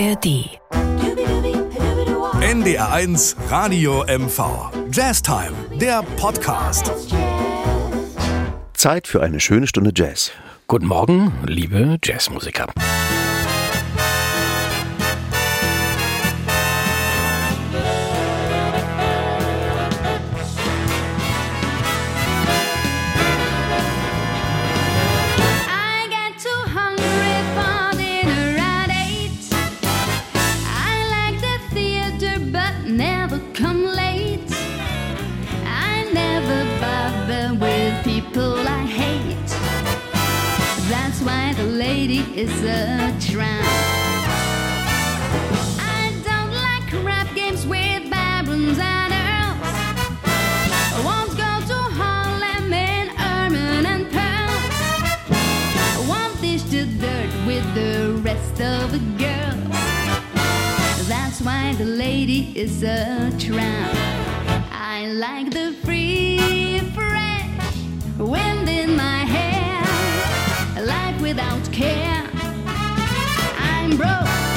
ARD. NDR1 Radio MV. Jazztime, der Podcast. Zeit für eine schöne Stunde Jazz. Guten Morgen, liebe Jazzmusiker. Is a tramp. I don't like rap games with barons and earls. I won't go to Harlem in ermine and pearls. I won't dish the dirt with the rest of the girls. That's why the lady is a tramp. I like the free, fresh wind in my hair, life without care. I'm broke.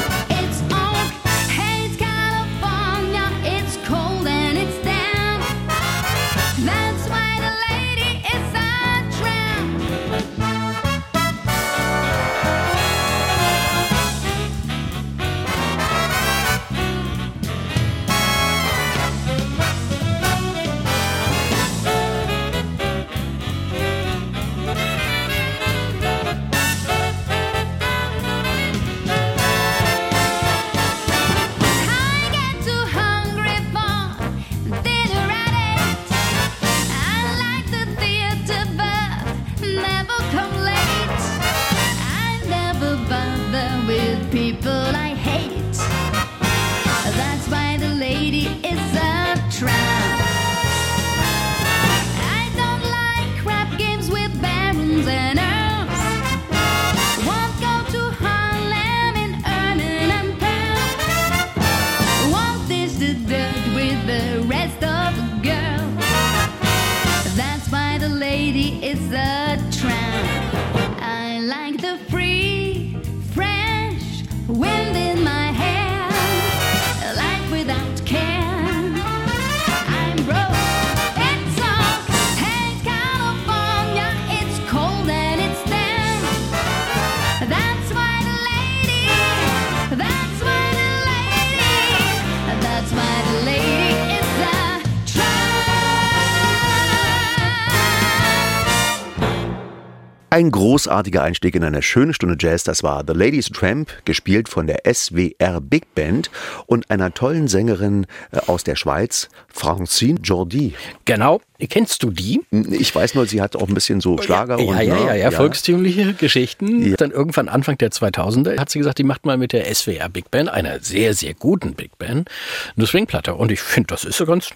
Ein großartiger Einstieg in eine schöne Stunde Jazz. Das war The Ladies Tramp, gespielt von der SWR Big Band und einer tollen Sängerin äh, aus der Schweiz, Francine Jordi. Genau, kennst du die? Ich weiß nur, sie hat auch ein bisschen so Schlager ja, und ja, ja, ne, ja, volkstümliche Geschichten. Ja. Dann irgendwann Anfang der 2000er hat sie gesagt, die macht mal mit der SWR Big Band, einer sehr, sehr guten Big Band, eine Swingplatte. Und ich finde, das ist so ganz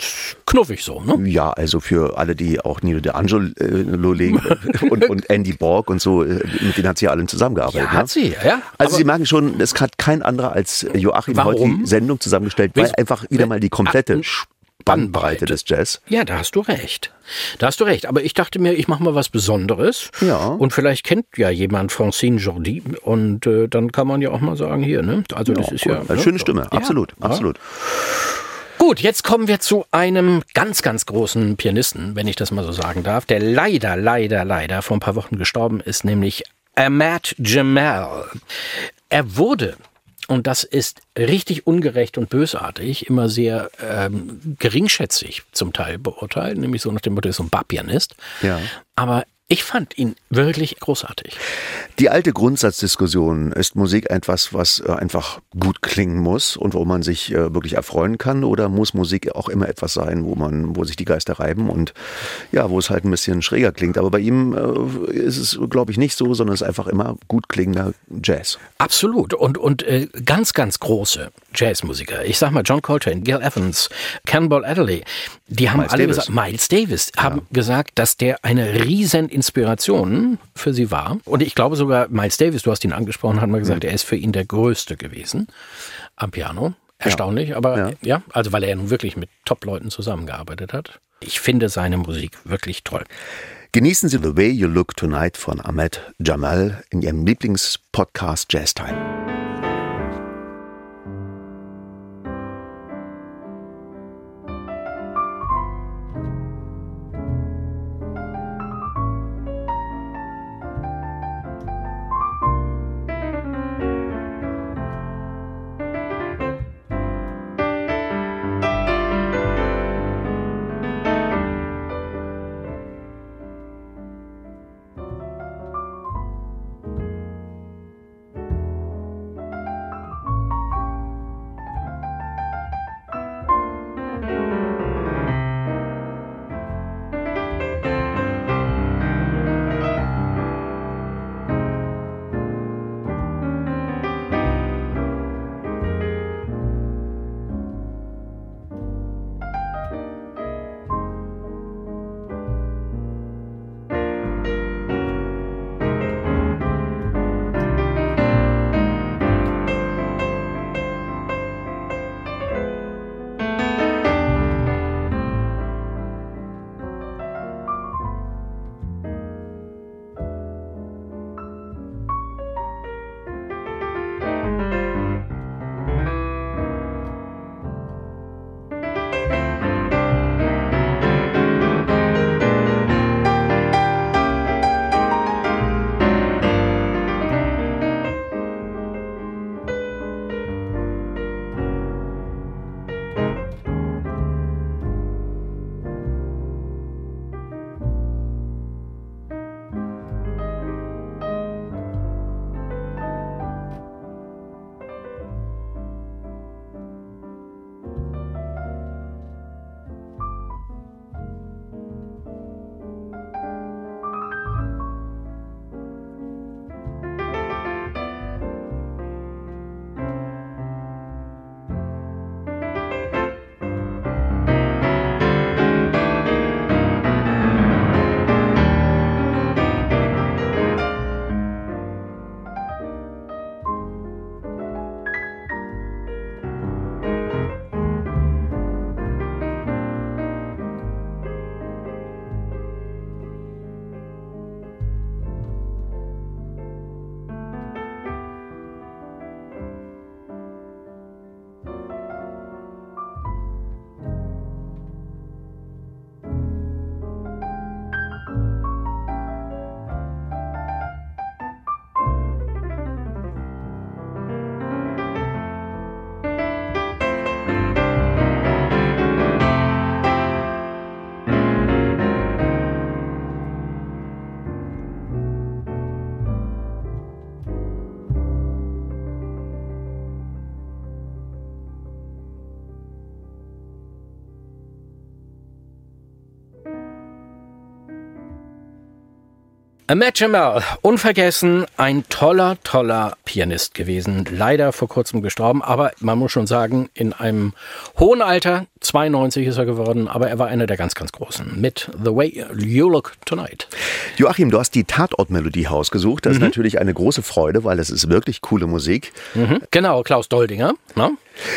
knuffig so, ne? Ja, also für alle, die auch Nino De Angelo legen und, und Andy Borg und so, äh, mit denen hat sie ja allen zusammengearbeitet. Ja, hat ne? sie, ja. Also Sie merken schon, es hat kein anderer als Joachim heute Warum? die Sendung zusammengestellt, weil einfach wieder mal die komplette Spannbreite des Jazz. Ja, da hast du recht. Da hast du recht. Aber ich dachte mir, ich mache mal was Besonderes. Ja. Und vielleicht kennt ja jemand Francine Jordi. Und äh, dann kann man ja auch mal sagen, hier, ne? Also das ist ja. Eine ne? schöne Stimme, Ja, absolut, ja. absolut. Gut, jetzt kommen wir zu einem ganz, ganz großen Pianisten, wenn ich das mal so sagen darf, der leider, leider, leider vor ein paar Wochen gestorben ist, nämlich Ahmad Jamal. Er wurde und das ist richtig ungerecht und bösartig, immer sehr ähm, geringschätzig zum Teil beurteilt, nämlich so nach dem Motto, ist so ein Barpianist. Ja. Aber Ich fand ihn wirklich großartig. Die alte Grundsatzdiskussion, ist Musik etwas, was äh, einfach gut klingen muss und wo man sich äh, wirklich erfreuen kann oder muss Musik auch immer etwas sein, wo man, wo sich die Geister reiben und ja, wo es halt ein bisschen schräger klingt. Aber bei ihm äh, ist es, glaube ich, nicht so, sondern es ist einfach immer gut klingender Jazz. Absolut. Und, und äh, ganz, ganz große Jazzmusiker. Ich sag mal John Coltrane, Gil Evans, Cannonball Adderley, die haben Miles alle Davis. gesagt, Miles Davis, haben gesagt, dass der eine riesen Inspiration für sie war. Und ich glaube sogar, Miles Davis, du hast ihn angesprochen, hat mal gesagt, er ist für ihn der Größte gewesen am Piano. Erstaunlich, aber Ja. ja, also weil er nun wirklich mit Top-Leuten zusammengearbeitet hat. Ich finde seine Musik wirklich toll. Genießen Sie The Way You Look Tonight von Ahmed Jamal in Ihrem Lieblingspodcast Jazz Time. Matt Jamal, unvergessen, ein toller, toller Pianist gewesen. Leider vor kurzem gestorben, aber man muss schon sagen, in einem hohen Alter, 92 ist er geworden, aber er war einer der ganz, ganz Großen. Mit The Way You Look Tonight. Joachim, du hast die Tatortmelodie ausgesucht. Das ist natürlich eine große Freude, weil es ist wirklich coole Musik. Mhm. Genau, Klaus Doldinger. Ne?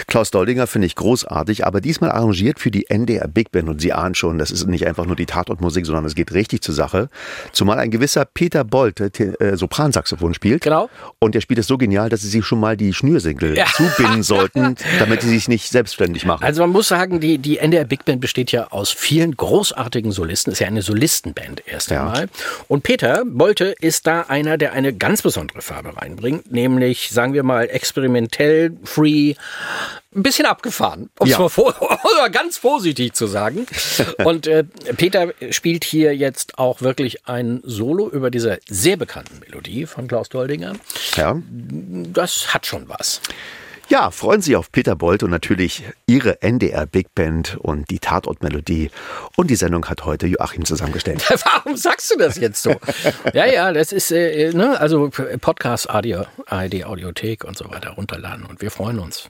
Klaus Doldinger finde ich großartig, aber diesmal arrangiert für die NDR Big Band. Und Sie ahnen schon, das ist nicht einfach nur die Tatortmusik, sondern es geht richtig zur Sache. Zumal ein gewisser Peter Bolte te- äh, Sopransaxophon spielt. Genau. Und der spielt es so genial, dass Sie sich schon mal die Schnürsenkel Ja. zubinden sollten, damit Sie sich nicht selbstständig machen. Also man muss sagen, die, die NDR Big Band besteht ja aus vielen großartigen Solisten. Ist ja eine Solistenband erst Ja. einmal. Und Peter Bolte ist da einer, der eine ganz besondere Farbe reinbringt, nämlich, sagen wir mal, experimentell, free, ein bisschen abgefahren, um es Ja. mal vor, ganz vorsichtig zu sagen. Und äh, Peter spielt hier jetzt auch wirklich ein Solo über diese sehr bekannten Melodie von Klaus Doldinger. ja. Das hat schon was. Ja, freuen Sie auf Peter Bolt und natürlich Ihre NDR Big Band und die Tatortmelodie. Und die Sendung hat heute Joachim zusammengestellt. Warum sagst du das jetzt so? ja, ja, das ist, äh, ne, also Podcast, Audio, ARD, Audiothek und so weiter runterladen und wir freuen uns.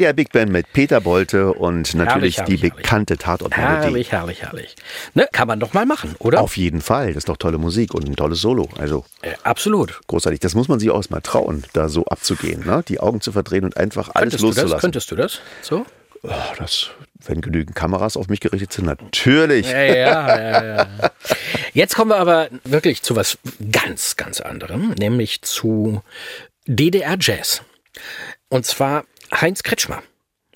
NDR Big Band mit Peter Bolte und natürlich Herrlich, die herrlich, bekannte Tatortmelodie. Herrlich, herrlich, herrlich. Ne, kann man doch mal machen, oder? Auf jeden Fall, das ist doch tolle Musik und ein tolles Solo. Also Äh, absolut. großartig. Das muss man sich auch mal trauen, da so abzugehen, ne? die Augen zu verdrehen und einfach alles Könntest du das? loszulassen. Könntest du das? So? Oh, das, wenn genügend Kameras auf mich gerichtet sind, natürlich. Ja, ja, ja, ja. Jetzt kommen wir aber wirklich zu was ganz, ganz anderem, nämlich zu DDR Jazz. Und zwar Heinz Kretschmer.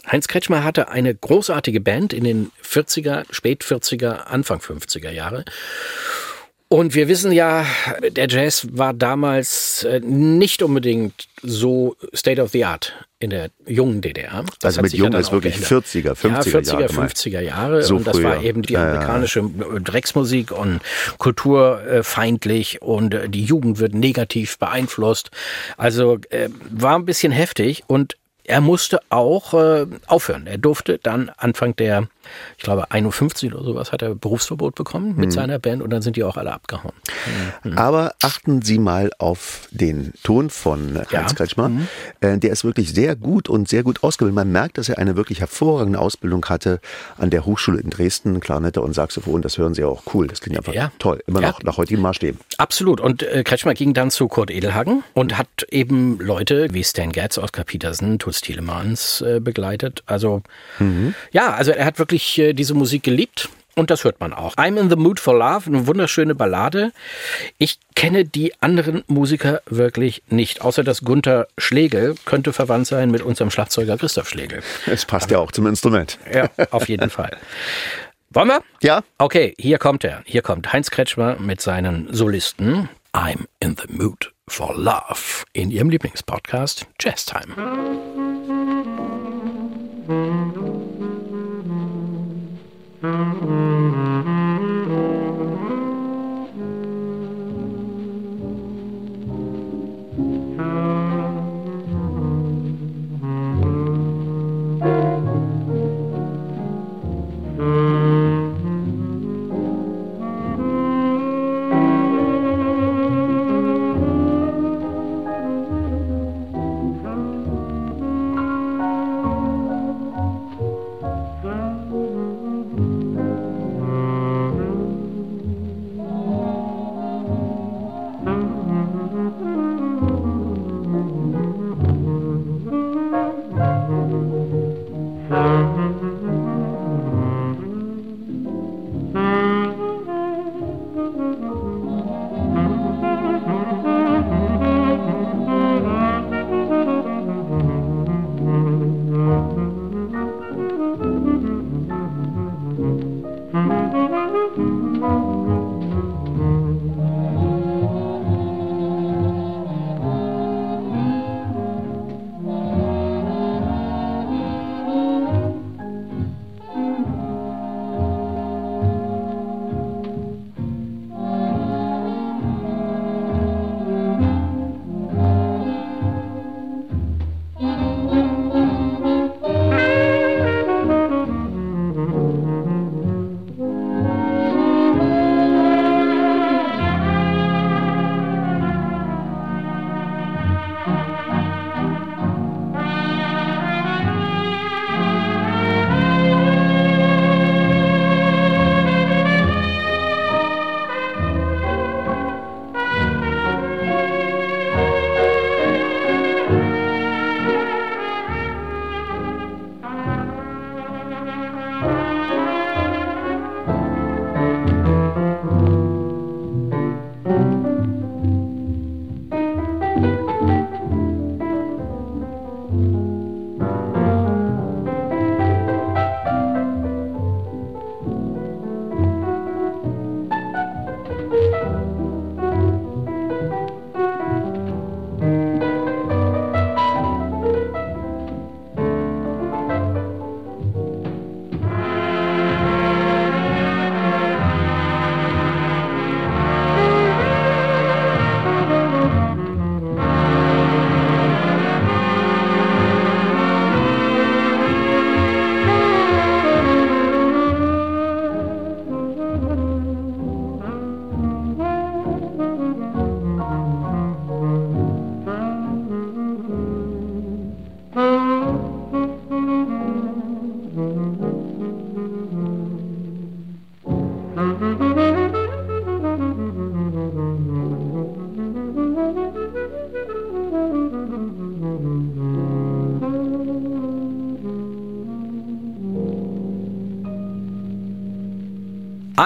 Heinz Kretschmer hatte eine großartige Band in den 40er, spät 40er, Anfang 50er Jahre. Und wir wissen ja, der Jazz war damals äh, nicht unbedingt so State of the Art in der jungen DDR. Das Also mit ja jung dann ist wirklich geändert. 40er, 50er ja, 40er, Jahre gemeint. 50er Jahre. So und das war früher. eben die Ja, ja. amerikanische Drecksmusik und kulturfeindlich und äh, die Jugend wird negativ beeinflusst. Also äh, war ein bisschen heftig und er musste auch äh, aufhören. Er durfte dann Anfang der, ich glaube 51 oder sowas, hat er Berufsverbot bekommen Mhm. mit seiner Band und dann sind die auch alle abgehauen. Aber achten Sie mal auf den Ton von Ja. Heinz Kretschmer. Äh, Der ist wirklich sehr gut und sehr gut ausgebildet. Man merkt, dass er eine wirklich hervorragende Ausbildung hatte an der Hochschule in Dresden. Klarnette und Saxophon, das hören Sie auch cool. Das klingt einfach Ja. toll. Immer Ja. noch nach heutigen Maßstäben. Absolut. Und äh, Kretschmer ging dann zu Kurt Edelhagen und hat eben Leute wie Stan Getz, Oskar Petersen, Toots Thielemans äh, begleitet. Also ja, also er hat wirklich äh, diese Musik geliebt. Und das hört man auch. I'm in the Mood for Love, eine wunderschöne Ballade. Ich kenne die anderen Musiker wirklich nicht, außer dass Gunther Schlegel könnte verwandt sein mit unserem Schlagzeuger Christoph Schlegel. Es passt ja auch zum Instrument. Ja, auf jeden Fall. Wollen wir? Ja, Okay, hier kommt er. Hier kommt Heinz Kretschmer mit seinen Solisten. I'm in the mood for love. In ihrem Lieblingspodcast Jazz Time. Música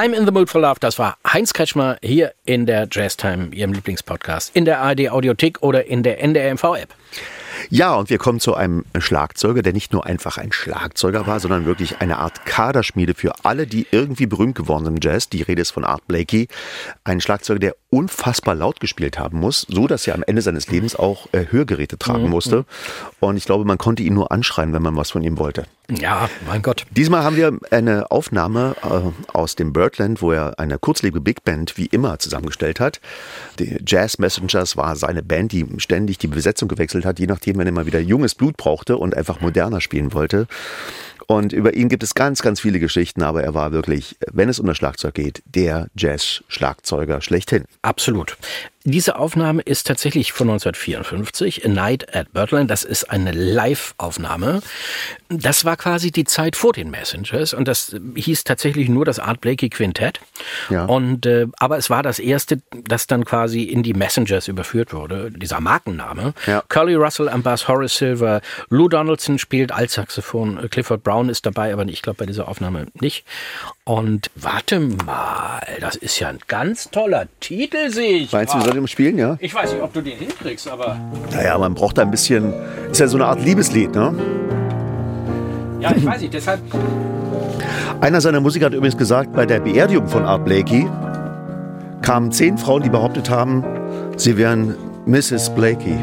I'm in the Mood for Love, das war Heinz Kretschmer hier in der Jazztime, Ihrem Lieblingspodcast, in der ARD Audiothek oder in der NDR MV App. Ja, und wir kommen zu einem Schlagzeuger, der nicht nur einfach ein Schlagzeuger war, sondern wirklich eine Art Kaderschmiede für alle, die irgendwie berühmt geworden sind im Jazz. Die Rede ist von Art Blakey. Ein Schlagzeuger, der unfassbar laut gespielt haben muss, so dass er am Ende seines Lebens auch äh, Hörgeräte tragen musste. Und ich glaube, man konnte ihn nur anschreien, wenn man was von ihm wollte. Ja, mein Gott. Diesmal haben wir eine Aufnahme äh, aus dem Birdland, wo er eine kurzlebige Big Band wie immer zusammengestellt hat. Die Jazz Messengers war seine Band, die ständig die Besetzung gewechselt hat, je nachdem, wenn er mal wieder junges Blut brauchte und einfach moderner spielen wollte. Und über ihn gibt es ganz, ganz viele Geschichten, aber er war wirklich, wenn es um das Schlagzeug geht, der Jazz-Schlagzeuger schlechthin. Absolut. Diese Aufnahme ist tatsächlich von 1954, A Night at Birdland. Das ist eine Live-Aufnahme. Das war quasi die Zeit vor den Messengers und das hieß tatsächlich nur das Art Blakey Quintett. Ja. Und äh, aber es war das erste, das dann quasi in die Messengers überführt wurde. Dieser Markenname. Ja. Curly Russell am Bass, Horace Silver, Lou Donaldson spielt Altsaxophon, Clifford Brown ist dabei, aber ich glaube bei dieser Aufnahme nicht. Und warte mal, das ist ja ein ganz toller Titel, sehe ich. Meinst du, wir sollten ihn spielen, ja? Ich weiß nicht, ob du den hinkriegst, aber Naja, man braucht da ein bisschen, ist ja so eine Art Liebeslied, ne? ja, ich weiß nicht. Deshalb Einer seiner Musiker hat übrigens gesagt, bei der Beerdigung von Art Blakey kamen zehn Frauen, die behauptet haben, sie wären Mrs. Blakey.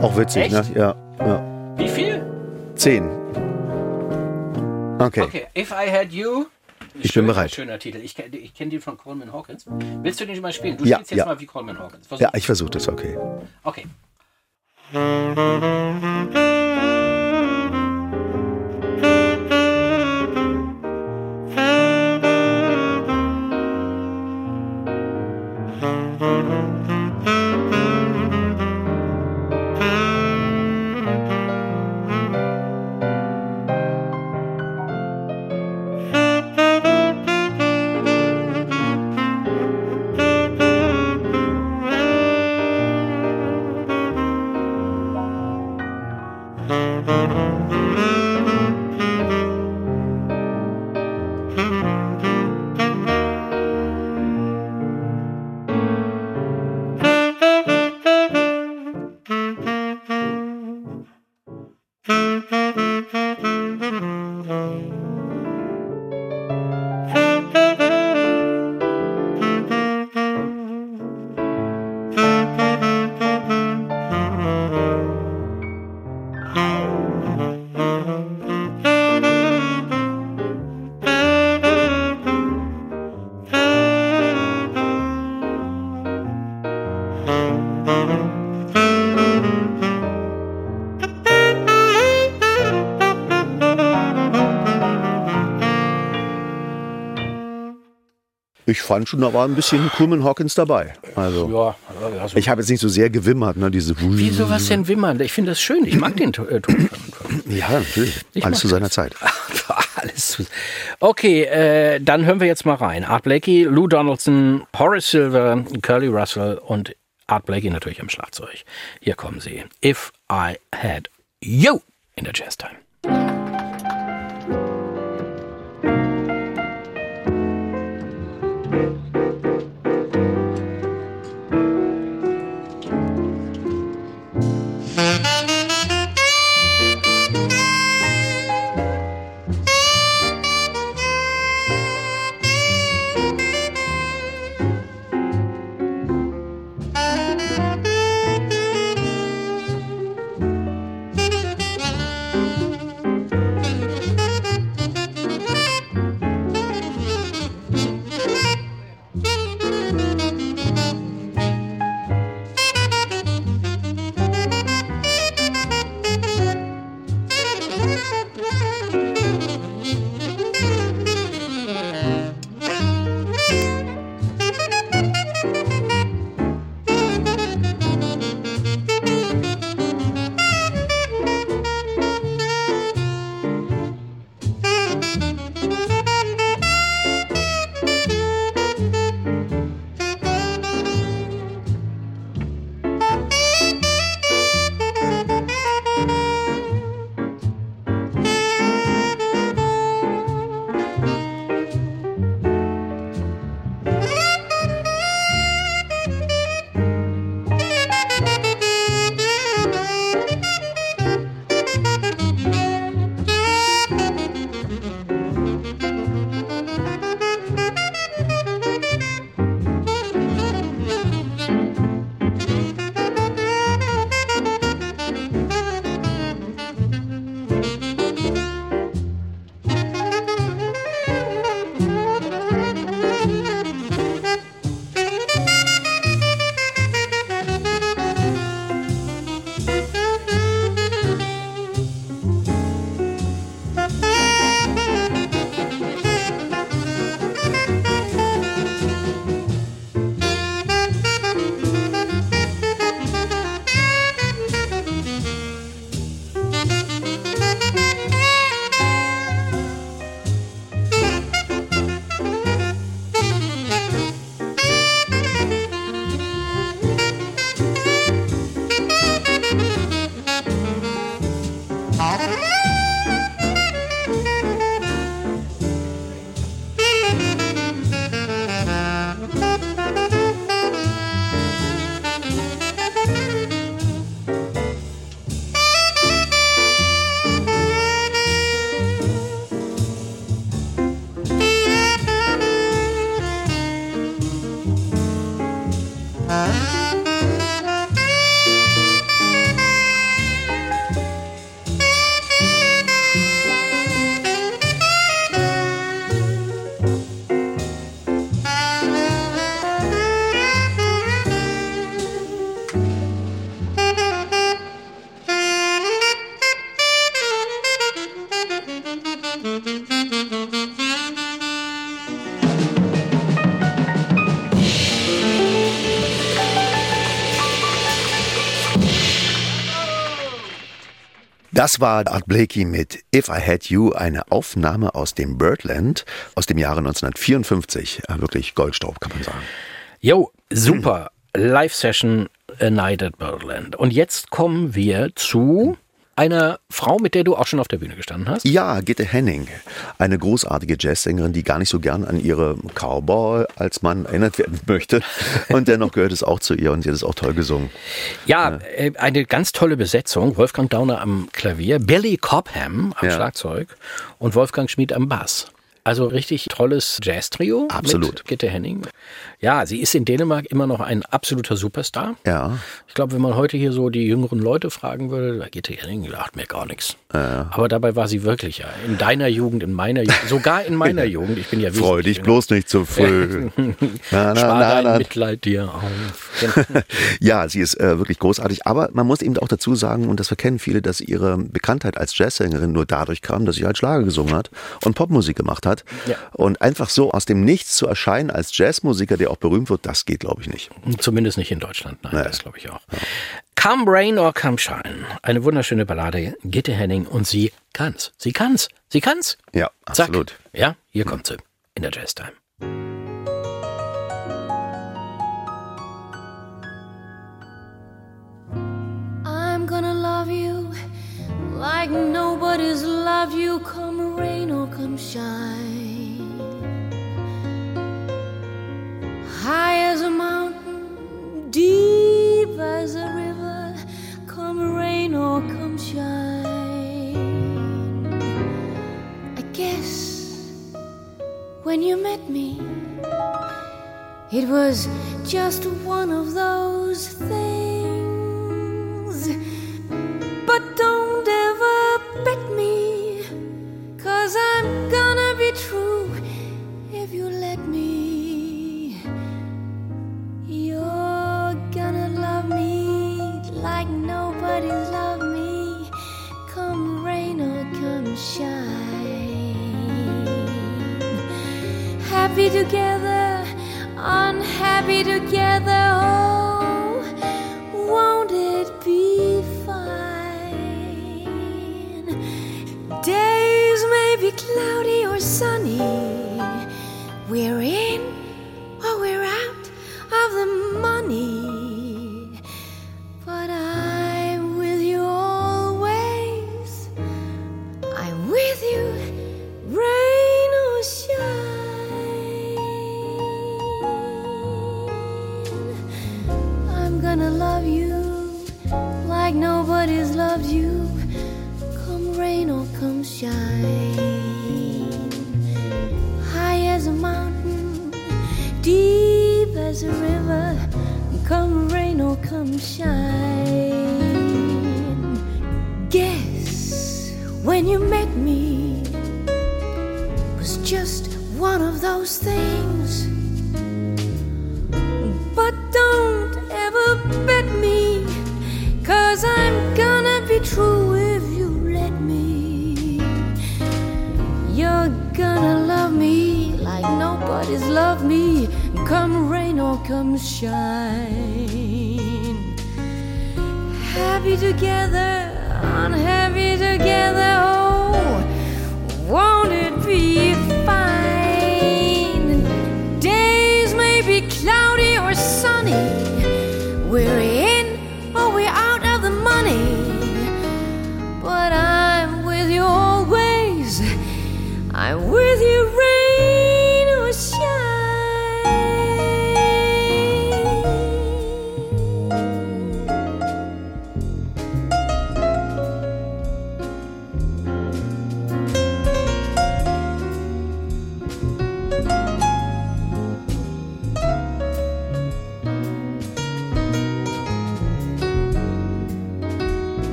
Auch witzig, Echt? ne? Ja, ja. wie viel? Zehn. Okay. Okay, If I Had You. Ich bin bereit. Schöner Titel. Ich, ich kenne den von Coleman Hawkins. Willst du den mal spielen? Du Ja, spielst jetzt ja. mal wie Coleman Hawkins. Versuch. Ja, ich versuche das, okay. Okay. Ich fand schon, da war ein bisschen Coleman Hawkins dabei. Also, Ja, also, ich habe jetzt nicht so sehr gewimmert, ne, diese. wieso was denn wimmern? Ich finde das schön. Ich mag den äh, Ton. Ja, natürlich. Ich Alles zu seiner Zeit. Alles zu. Okay, äh, dann hören wir jetzt mal rein. Art Blakey, Lou Donaldson, Horace Silver, Curly Russell und Art Blakey natürlich am Schlagzeug. Hier kommen sie. If I Had You in der Jazz Time. Uh-huh. Das war Art Blakey mit If I Had You, eine Aufnahme aus dem Birdland aus dem Jahre 1954. Ja, wirklich Goldstaub, kann man sagen. Jo, super. Live-Session A Night at Birdland. Und jetzt kommen wir zu einer Frau, mit der du auch schon auf der Bühne gestanden hast. Ja, Gitte Henning, eine großartige Jazzsängerin, die gar nicht so gern an ihre Cowboy als Mann erinnert werden möchte. Und dennoch gehört es auch zu ihr und sie hat es auch toll gesungen. Ja, äh, eine ganz tolle Besetzung. Wolfgang Dauner am Klavier, Billy Cobham am Ja. Schlagzeug und Wolfgang Schmid am Bass. Also richtig tolles Jazz-Trio. Absolut. Mit Gitte Henning. Ja, sie ist in Dänemark immer noch ein absoluter Superstar. Ja, Ich glaube, wenn man heute hier so die jüngeren Leute fragen würde, da Gitte Henning sagt mir gar nichts. Aber dabei war sie wirklich ja. In deiner Jugend, in meiner Jugend, sogar in meiner Jugend. Ich bin ja freu dich bloß nicht zu früh. Na, na, Spar na, dein. Mitleid dir auf. Ja, sie ist äh, wirklich großartig. Aber man muss eben auch dazu sagen, und das verkennen viele, dass ihre Bekanntheit als Jazzsängerin nur dadurch kam, dass sie halt Schlager gesungen hat und Popmusik gemacht hat. Ja. Und einfach so aus dem Nichts zu erscheinen als Jazzmusiker, der auch berühmt wird, das geht, glaube ich, nicht. Zumindest nicht in Deutschland. Nein, Nee. das glaube ich auch. Come Rain or Come Shine. Eine wunderschöne Ballade. Gitte Henning und sie kann's. Sie kann's. Sie kann's. Ja, Zack. absolut. Ja, hier kommt sie. In der Jazz Time. I'm gonna love you like nobody's loved you, come rain or come shine. High as a mountain, deep as a river, come rain or come shine. I guess when you met me, it was just one of those things. But don't ever bet me, cause I'm gonna be true if you let me. Shine happy together, unhappy together. Oh, won't it be fine? Days may be cloudy or sunny.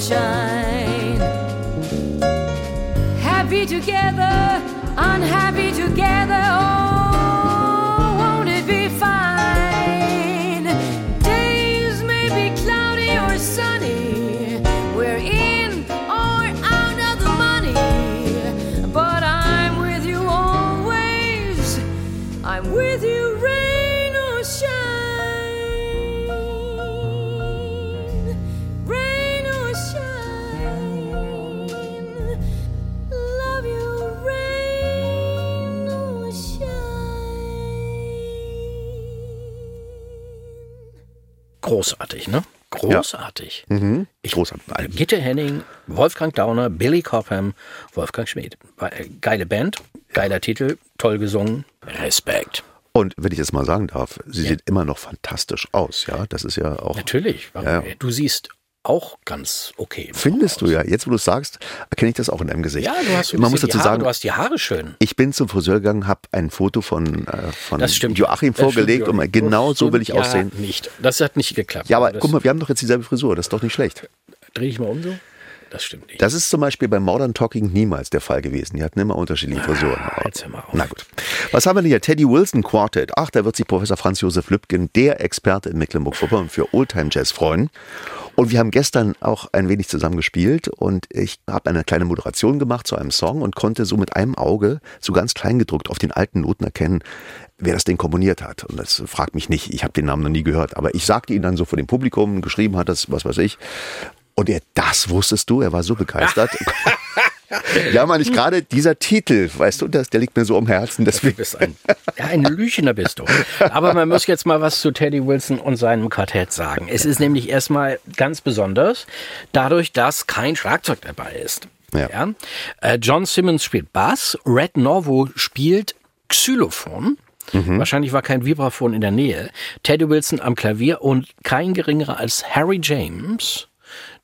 Or come shine. Happy together, Großartig. Ich, Großartig. Gitte Henning, Wolfgang Dauner, Billy Cobham, Wolfgang Schmidt. Äh, Geile Band, geiler Titel, toll gesungen. Respekt. Und wenn ich das mal sagen darf, sie sieht immer noch fantastisch aus, ja. Das ist ja auch. Natürlich. Ja. Du siehst auch ganz okay. Findest du ja. Jetzt, wo du es sagst, erkenne ich das auch in deinem Gesicht. Ja, du hast Man muss dazu die Haare, sagen, du hast die Haare schön. ich bin zum Friseur gegangen, habe ein Foto von, äh, von. Joachim Das vorgelegt stimmt, und genau so will ich stimmt, aussehen. Ja, nicht. Das hat nicht geklappt. Ja, aber das, guck mal, wir haben doch jetzt dieselbe Frisur. Das ist doch nicht schlecht. Dreh ich mal um so? Das stimmt nicht. Das ist zum Beispiel bei Modern Talking niemals der Fall gewesen. Die hatten immer unterschiedliche Frisuren. jetzt hör mal auf. Na gut. Was haben wir denn hier? Teddy Wilson Quartet. Ach, da wird sich Professor Franz Josef Lübken, der Experte in Mecklenburg-Vorpommern für Oldtime Jazz freuen. Und wir haben gestern auch ein wenig zusammen gespielt und ich habe eine kleine Moderation gemacht zu einem Song und konnte so mit einem Auge so ganz klein gedruckt auf den alten Noten erkennen, wer das Ding komponiert hat. Und das fragt mich nicht, ich habe den Namen noch nie gehört, aber ich sagte ihn dann so vor dem Publikum, geschrieben hat das, was weiß ich. Und er, das wusstest du, er war so begeistert. ja, man, ich gerade dieser Titel, weißt du, das, der liegt mir so am Herzen, Du deswegen. bist ein, ja, ein Lüchner bist du. Aber man muss jetzt mal was zu Teddy Wilson und seinem Quartett sagen. Es ist nämlich erstmal ganz besonders, dadurch, dass kein Schlagzeug dabei ist. Ja. Äh, John Simmons spielt Bass, Red Norvo spielt Xylophon. Wahrscheinlich war kein Vibraphon in der Nähe. Teddy Wilson am Klavier und kein geringerer als Harry James,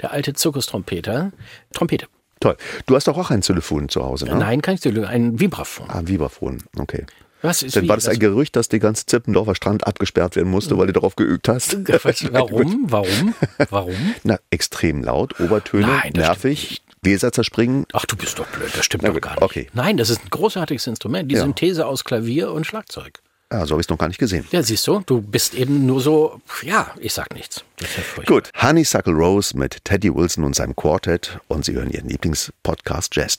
der alte Zirkustrompeter, Trompete. Toll. Du hast doch auch ein Telefon zu Hause, ne? Nein, kein Xylophon, ein Vibraphon. Ah, ein Vibraphon, okay. Was ist Dann wie- war das ein Gerücht, dass der ganze Zippendorfer Strand abgesperrt werden musste, weil du darauf geübt hast. Warum? Warum? Warum? Na, extrem laut, Obertöne, Nein, nervig, Gläser zerspringen. Ach, du bist doch blöd, das stimmt doch gar nicht. okay. Nein, das ist ein großartiges Instrument, die Ja. Synthese aus Klavier und Schlagzeug. Ja, so habe ich es noch gar nicht gesehen. Ja, siehst du, du bist eben nur so, ja, ich sag nichts. Ja. Gut, Honeysuckle Rose mit Teddy Wilson und seinem Quartet und Sie hören Ihren Lieblingspodcast Jazz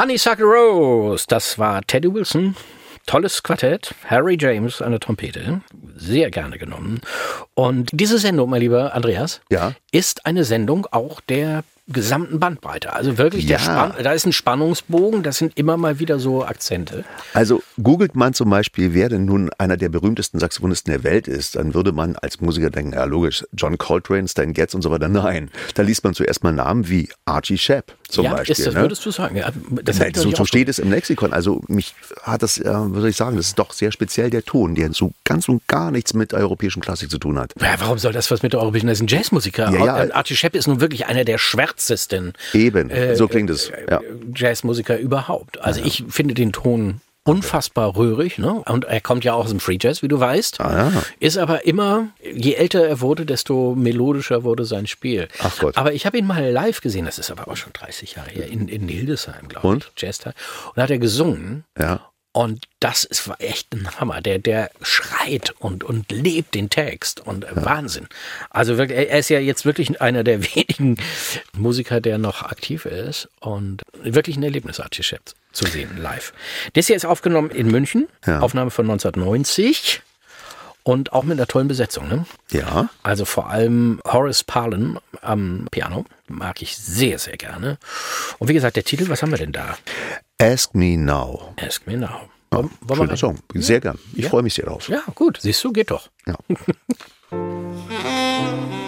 Honeysuckle Rose, das war Teddy Wilson. Tolles Quartett, Harry James an der Trompete, sehr gerne genommen. Und diese Sendung, mein lieber Andreas, Ja. ist eine Sendung auch der gesamten Bandbreite. Also wirklich, Ja. Spann da ist ein Spannungsbogen, das sind immer mal wieder so Akzente. Also googelt man zum Beispiel, wer denn nun einer der berühmtesten Saxophonisten der Welt ist, dann würde man als Musiker denken, ja logisch, John Coltrane, Stan Getz und so weiter. Nein, da liest man zuerst mal Namen wie Archie Shepp zum ja, Beispiel. ist das, ne? würdest du sagen? Ja, das Nein, so, so steht es im Lexikon. Also mich hat das, äh, was soll ich sagen, das ist doch sehr speziell der Ton, der so ganz und gar nichts mit europäischen Klassik zu tun hat. Ja, warum soll das was mit der europäischen? Das ist ein Jazzmusiker. Ja, ja. Archie Shepp ist nun wirklich einer der schwärzesten Eben, so klingt es. Ja. Jazzmusiker überhaupt. Also ich finde den Ton unfassbar rührig, ne? Und er kommt ja auch aus dem Free Jazz, wie du weißt. Ah, ja. Ist aber immer, je älter er wurde, desto melodischer wurde sein Spiel. Ach Gott. Aber ich habe ihn mal live gesehen, das ist aber auch schon 30 Jahre her, in, in Hildesheim, glaube ich. Und? Jazztime. Und da hat er gesungen. Ja. Und das ist war echt ein Hammer. Der, der schreit und, und lebt den Text und äh, Wahnsinn. Also wirklich, er ist ja jetzt wirklich einer der wenigen Musiker, der noch aktiv ist und wirklich ein Erlebnis, Shepp zu sehen live. Das hier ist aufgenommen in München, Ja. Aufnahme von 1990 und auch mit einer tollen Besetzung. Ne? Ja. Also vor allem Horace Parlin am Piano, mag ich sehr, sehr gerne. Und wie gesagt, der Titel, was haben wir denn da? Ask Me Now. Ask me now. Wir Schöner? Song. Sehr gern. Ich Ja. freue mich sehr drauf. Ja, gut, siehst du, geht doch. Ja.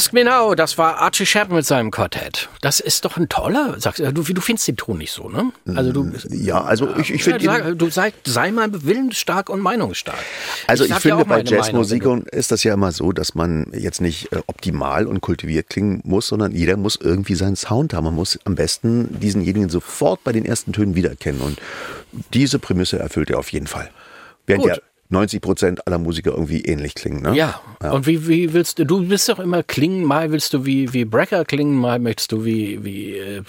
Ask Me Now, das war Archie Shepp mit seinem Quartett. Das ist doch ein toller, sagst du, du, findest den Ton nicht so, ne? Also du, Ja, also ich, ich ja, finde sag, du sei, sei mal willensstark und meinungsstark. Also ich, ja finde, bei Jazzmusikern ist das ja immer so, dass man jetzt nicht äh, optimal und kultiviert klingen muss, sondern jeder muss irgendwie seinen Sound haben. Man muss am besten diesenjenigen sofort bei den ersten Tönen wiedererkennen. Und diese Prämisse erfüllt er auf jeden Fall. Während Gut. ja 90 Prozent aller Musiker irgendwie ähnlich klingen. Ne? Ja. Und wie, wie willst du, du bist doch immer klingen, mal willst du wie, wie Brecker klingen, mal möchtest du wie, wie äh,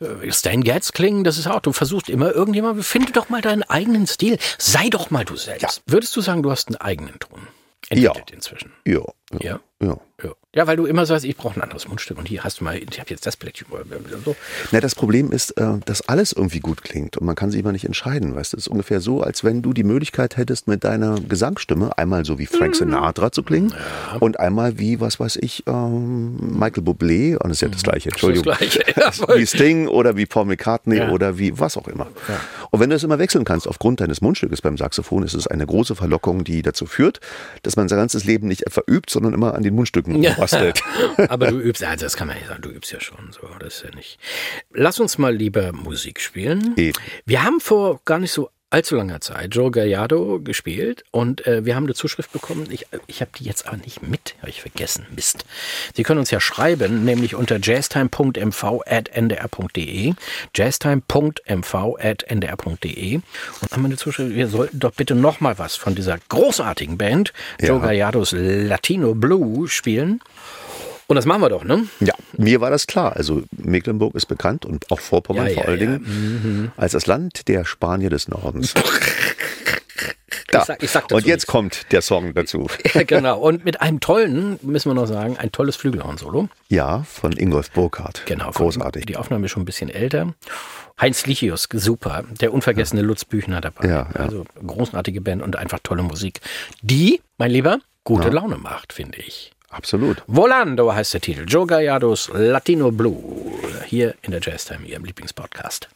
äh, Stan Getz klingen. Das ist auch, du versuchst immer irgendjemand, finde doch mal deinen eigenen Stil. Sei doch mal du selbst. Würdest du sagen, du hast einen eigenen Ton? Entwickelt inzwischen. Ja. Ja. ja. Ja. ja, weil du immer sagst, ich brauche ein anderes Mundstück und hier hast du mal, ich habe jetzt das Blättchen. So. Na, das Problem ist, äh, dass alles irgendwie gut klingt und man kann sich immer nicht entscheiden. Weißt du, es ist ungefähr so, als wenn du die Möglichkeit hättest, mit deiner Gesangsstimme einmal so wie Frank Sinatra zu klingen und einmal wie, was weiß ich, ähm, Michael Bublé, und das ist ja das Gleiche, Entschuldigung, Gleiche, ja, wie Sting oder wie Paul McCartney Ja. oder wie was auch immer. Und wenn du das immer wechseln kannst aufgrund deines Mundstückes beim Saxophon, ist es eine große Verlockung, die dazu führt, dass man sein ganzes Leben nicht etwa übt, sondern immer an den Mundstücken Ja. bastelt. Aber du übst, also das kann man nicht sagen, du übst ja schon so, das ist ja nicht. Lass uns mal lieber Musik spielen. Eben. Wir haben vor gar nicht so allzu langer Zeit Joe Gallardo gespielt und äh, wir haben eine Zuschrift bekommen. Ich, ich habe die jetzt aber nicht mit, habe ich vergessen. Mist. Sie können uns ja schreiben, nämlich unter jazztime.mv@ndr.de, jazztime.mv@ndr.de und haben wir eine Zuschrift. Wir sollten doch bitte noch mal was von dieser großartigen Band Joe Ja. Gallardos Latino Blue spielen. Und das machen wir doch, ne? Ja, mir war das klar. Also Mecklenburg ist bekannt und auch Vorpommern Ja, ja, vor allen ja. Dingen als das Land der Spanier des Nordens. Da. Ich sag- ich sag und jetzt nichts. kommt der Song dazu. Ja, genau. Und mit einem tollen, müssen wir noch sagen, ein tolles Flügelhorn-Solo. Ja, von Ingolf Burkhardt. Genau. Großartig. Die Aufnahme ist schon ein bisschen älter. Heinz Lichius, super. Der unvergessene Lutz Büchner dabei. Ja, ja. Also großartige Band und einfach tolle Musik, die, mein Lieber, gute Laune macht, finde ich. Absolut. Volando heißt der Titel. Joe Gallardos Latino Blue. Hier in der Jazztime, Ihrem Lieblingspodcast.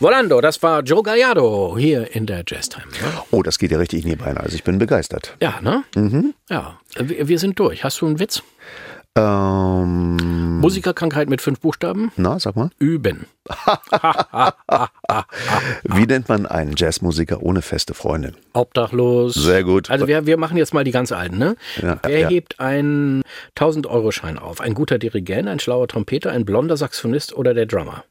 Volando, das war Joe Gallardo hier in der Jazztime. Ne? Oh, das geht ja richtig in die Beine. Also ich bin begeistert. Ja, ne? Ja, wir, wir sind durch. Hast du einen Witz? Ähm, Musikerkrankheit mit fünf Buchstaben? na, sag mal. Üben. Wie nennt man einen Jazzmusiker ohne feste Freundin? Obdachlos. Sehr gut. Also wir, wir machen jetzt mal die ganz alten, ne? Ja, Wer ja. hebt einen 1000-Euro-Schein auf? Ein guter Dirigent, ein schlauer Trompeter, ein blonder Saxophonist oder der Drummer?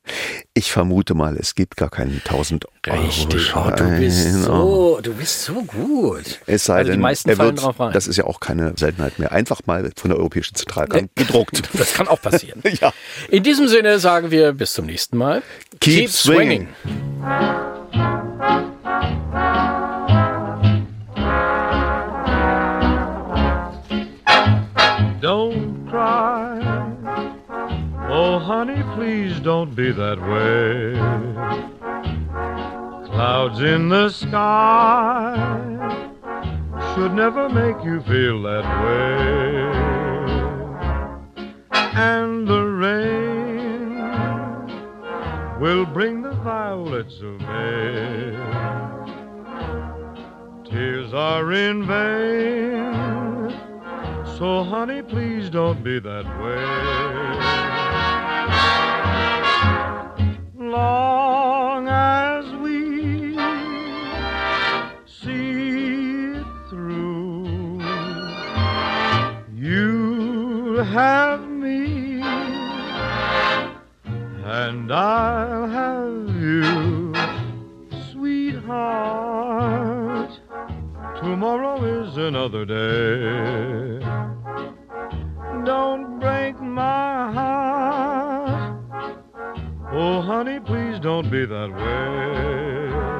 Ich vermute mal, es gibt gar keinen 1000 Euro. Richtig. Oh, du bist so, du bist so gut. Es sei also die denn, meisten er fallen wird, drauf rein. das ist ja auch keine Seltenheit mehr, einfach mal von der Europäischen Zentralbank gedruckt. Das kann auch passieren. Ja. In diesem Sinne sagen wir bis zum nächsten Mal. Keep swinging. Don't cry. Oh, honey, please don't be that way. Clouds in the sky should never make you feel that way. And the rain will bring the violets of May. Tears are in vain. So, honey, please don't be that way. Long as we see it through, you'll have and I'll have you, sweetheart. Tomorrow is another day. Don't break my heart. Oh, honey, please don't be that way.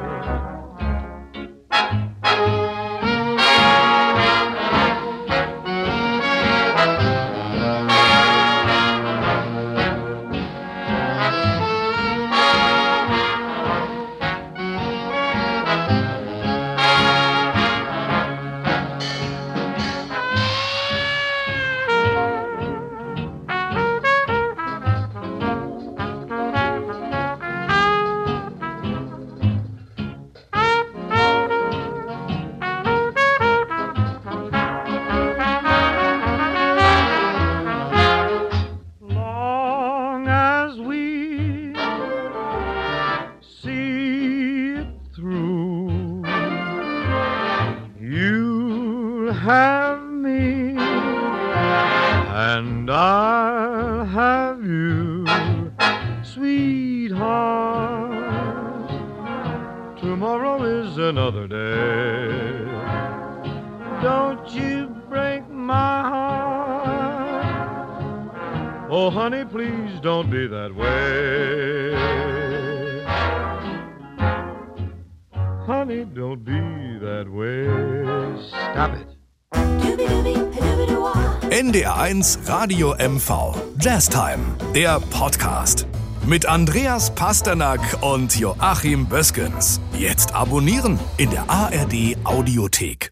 NDR1 Radio MV. Jazztime, der Podcast. Mit Andreas Pasternak und Joachim Böskens. Jetzt abonnieren in der ARD Audiothek.